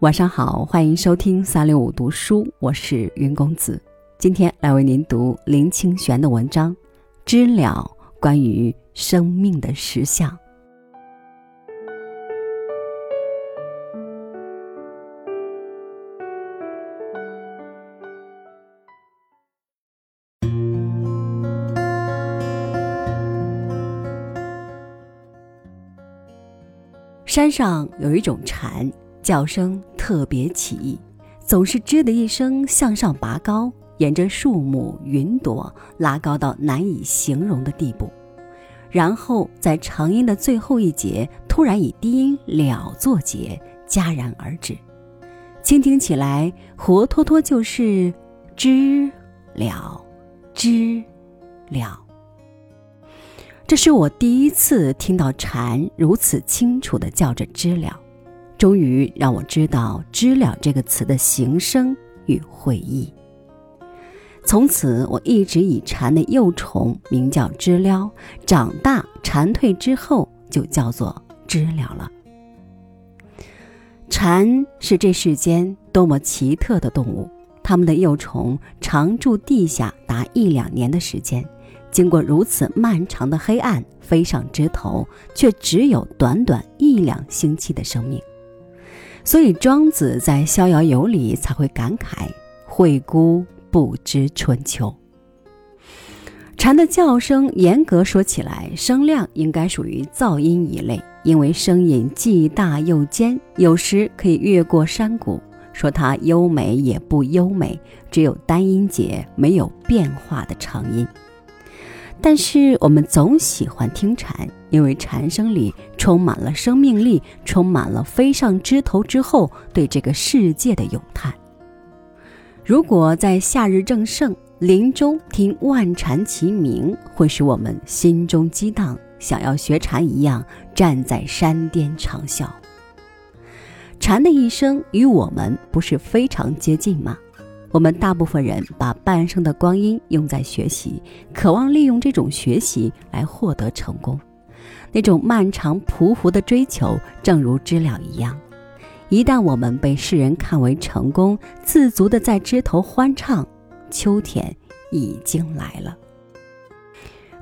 晚上好，欢迎收听三六五读书，我是云公子。今天来为您读林清玄的文章《知了关于生命的实相》。山上有一种蝉。叫声特别奇异，总是吱的一声向上拔高，沿着树木、云朵拉高到难以形容的地步，然后在长音的最后一节突然以低音了作结，戛然而止。倾听起来活脱脱就是知了，知了。这是我第一次听到蝉如此清楚地叫着知了。终于让我知道“知了”这个词的形声与会意。从此，我一直以蝉的幼虫名叫知了，长大蝉蜕之后就叫做知了了。蝉是这世间多么奇特的动物，它们的幼虫常住地下达一两年的时间，经过如此漫长的黑暗，飞上枝头，却只有短短一两星期的生命。所以庄子在《逍遥游》里才会感慨：“惠姑不知春秋。”蝉的叫声，严格说起来，声量应该属于噪音一类，因为声音既大又尖，有时可以越过山谷。说它优美也不优美，只有单音节，没有变化的长音。但是我们总喜欢听蝉，因为蝉声里充满了生命力，充满了飞上枝头之后对这个世界的咏叹。如果在夏日正盛，林中听万蝉齐鸣，会使我们心中激荡，想要学蝉一样站在山巅长啸。蝉的一生与我们不是非常接近吗？我们大部分人把半生的光阴用在学习，渴望利用这种学习来获得成功。那种漫长匍匐的追求，正如知了一样。一旦我们被世人看为成功，自足的在枝头欢唱，秋天已经来了。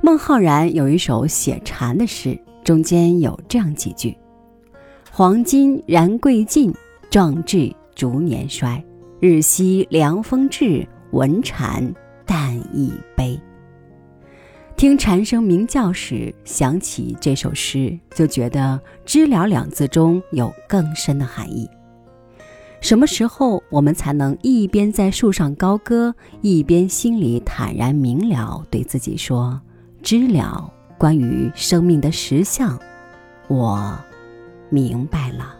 孟浩然有一首写蝉的诗，中间有这样几句：“黄金燃贵尽，壮志逐年衰。”日夕凉风至，闻蝉淡亦悲。听蝉声鸣叫时，想起这首诗，就觉得“知了”两字中有更深的含义。什么时候我们才能一边在树上高歌，一边心里坦然明了，对自己说：“知了，关于生命的实相，我明白了。”